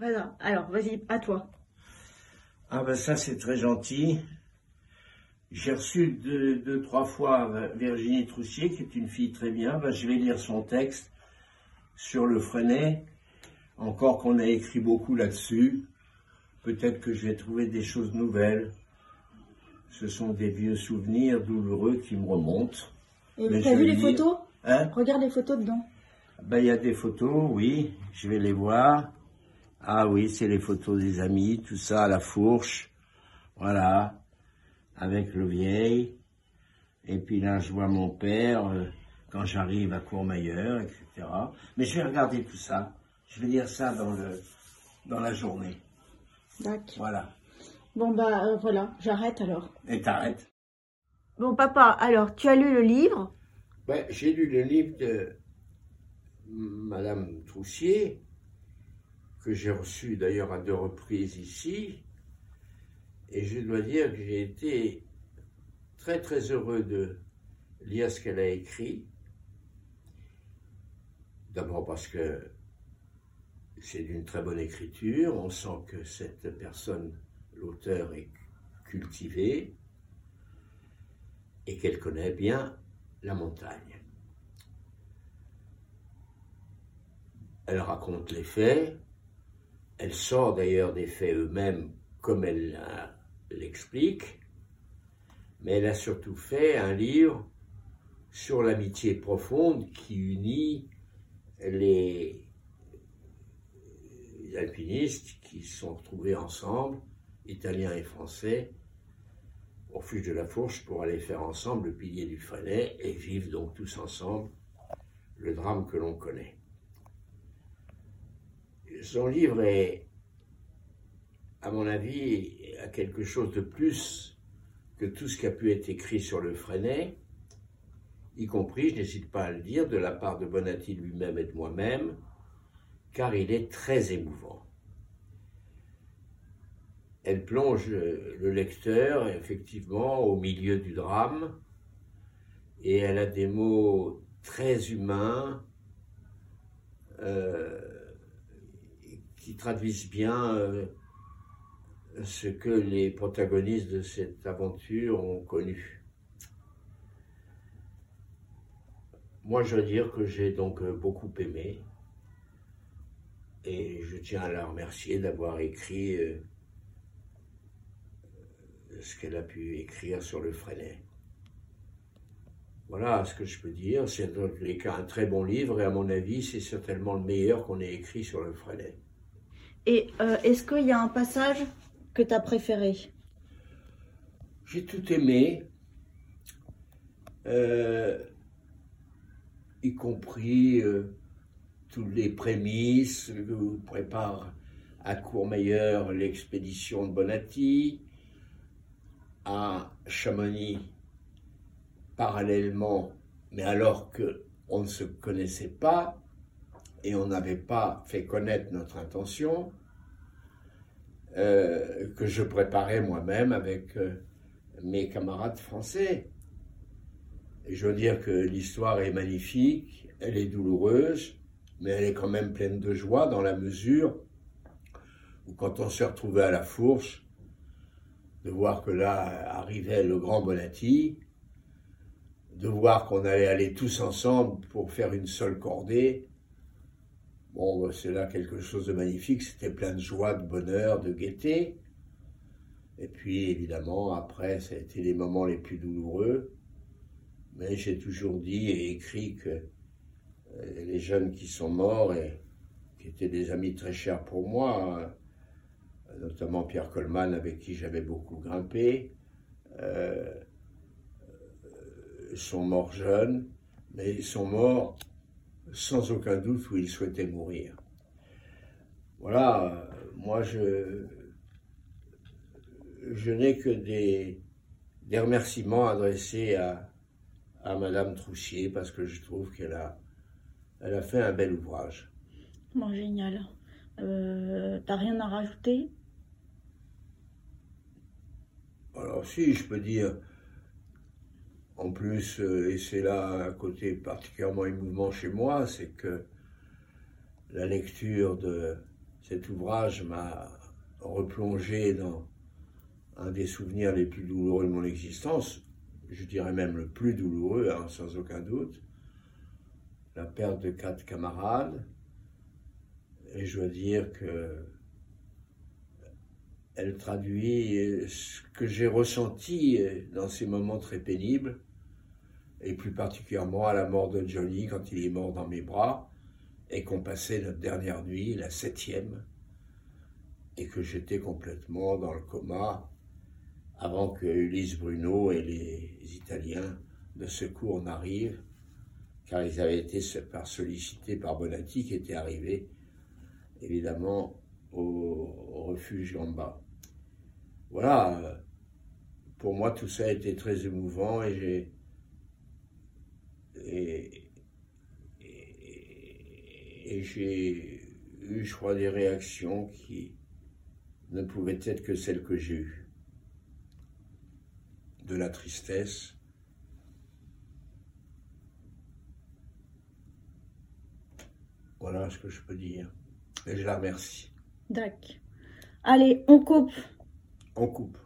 Voilà. Alors, vas-y, à toi. Ah ben ça c'est très gentil. J'ai reçu deux, deux, trois fois Virginie Troussier, qui est une fille très bien. Ben, je vais lire son texte sur le Freinet. Encore qu'on a écrit beaucoup là-dessus. Peut-être que je vais trouver des choses nouvelles. Ce sont des vieux souvenirs douloureux qui me remontent. Et Mais tu as je vu les lire. photos? Hein? Regarde les photos dedans. Ben, il y a des photos, oui, je vais les voir. Ah oui, c'est les photos des amis, tout ça à la fourche. Voilà, avec le vieil. Et puis là, je vois mon père euh, quand j'arrive à Courmayeur, etc. Mais je vais regarder tout ça. Je vais lire ça dans, le, dans la journée. D'accord. Voilà. Bon, bah euh, voilà, j'arrête alors. Et t'arrêtes. Bon, papa, alors, tu as lu le livre? Ben, j'ai lu le livre de Madame Troussier, que j'ai reçu d'ailleurs à deux reprises ici, et je dois dire que j'ai été très très heureux de lire ce qu'elle a écrit. D'abord parce que c'est d'une très bonne écriture, on sent que cette personne, l'auteur, est cultivée et qu'elle connaît bien la montagne. Elle raconte les faits, elle sort d'ailleurs des faits eux-mêmes comme elle l'explique, mais elle a surtout fait un livre sur l'amitié profonde qui unit les alpinistes qui se sont retrouvés ensemble, italiens et français, au refuge de la Fourche pour aller faire ensemble le pilier du Freinet et vivre donc tous ensemble le drame que l'on connaît. Son livre est, à mon avis, à quelque chose de plus que tout ce qui a pu être écrit sur le Freinet, y compris, je n'hésite pas à le dire, de la part de Bonatti lui-même et de moi-même, car il est très émouvant. Elle plonge le lecteur effectivement au milieu du drame et elle a des mots très humains euh, qui traduisent bien euh, ce que les protagonistes de cette aventure ont connu. Moi, je veux dire que j'ai donc euh, beaucoup aimé et je tiens à la remercier d'avoir écrit euh, ce qu'elle a pu écrire sur le Freinet. Voilà ce que je peux dire. C'est dans tous les cas un très bon livre et à mon avis, c'est certainement le meilleur qu'on ait écrit sur le Freinet. Et euh, est-ce qu'il y a un passage que tu as préféré? J'ai tout aimé, euh, y compris euh, toutes les prémices que prépare à Courmayeur l'expédition de Bonatti, à Chamonix parallèlement, mais alors que on ne se connaissait pas et on n'avait pas fait connaître notre intention, euh, que je préparais moi-même avec euh, mes camarades français. Et je veux dire que l'histoire est magnifique, elle est douloureuse, mais elle est quand même pleine de joie dans la mesure où quand on s'est retrouvé à la fourche, de voir que là arrivait le grand Bonatti, de voir qu'on allait aller tous ensemble pour faire une seule cordée, bon, ben, c'est là quelque chose de magnifique, c'était plein de joie, de bonheur, de gaieté. Et puis évidemment, après, ça a été les moments les plus douloureux, mais j'ai toujours dit et écrit que euh, les jeunes qui sont morts et qui étaient des amis très chers pour moi, hein, notamment Pierre Coleman avec qui j'avais beaucoup grimpé, euh, euh, sont morts jeunes, mais ils sont morts sans aucun doute où ils souhaitaient mourir. Voilà, euh, moi je, je n'ai que des, des remerciements adressés à, à Madame Troussier parce que je trouve qu'elle a, elle a fait un bel ouvrage. Bon, génial. Euh, T'as rien à rajouter? Alors si, je peux dire, en plus, euh, et c'est là un côté particulièrement émouvant chez moi, c'est que la lecture de cet ouvrage m'a replongé dans un des souvenirs les plus douloureux de mon existence, je dirais même le plus douloureux, hein, sans aucun doute, la perte de quatre camarades. Et je dois dire que elle traduit ce que j'ai ressenti dans ces moments très pénibles, et plus particulièrement à la mort de Johnny quand il est mort dans mes bras, et qu'on passait notre dernière nuit, la septième, et que j'étais complètement dans le coma avant que Ulysse Bruno et les Italiens de secours n'arrivent, car ils avaient été sollicités par Bonatti qui était arrivé évidemment au, refuge Gamba. Voilà, pour moi tout ça a été très émouvant et j'ai et j'ai eu, je crois, des réactions qui ne pouvaient être que celles que j'ai eues. De la tristesse, Voilà ce que je peux dire. Et je la remercie. D'accord. Allez, on coupe. On coupe.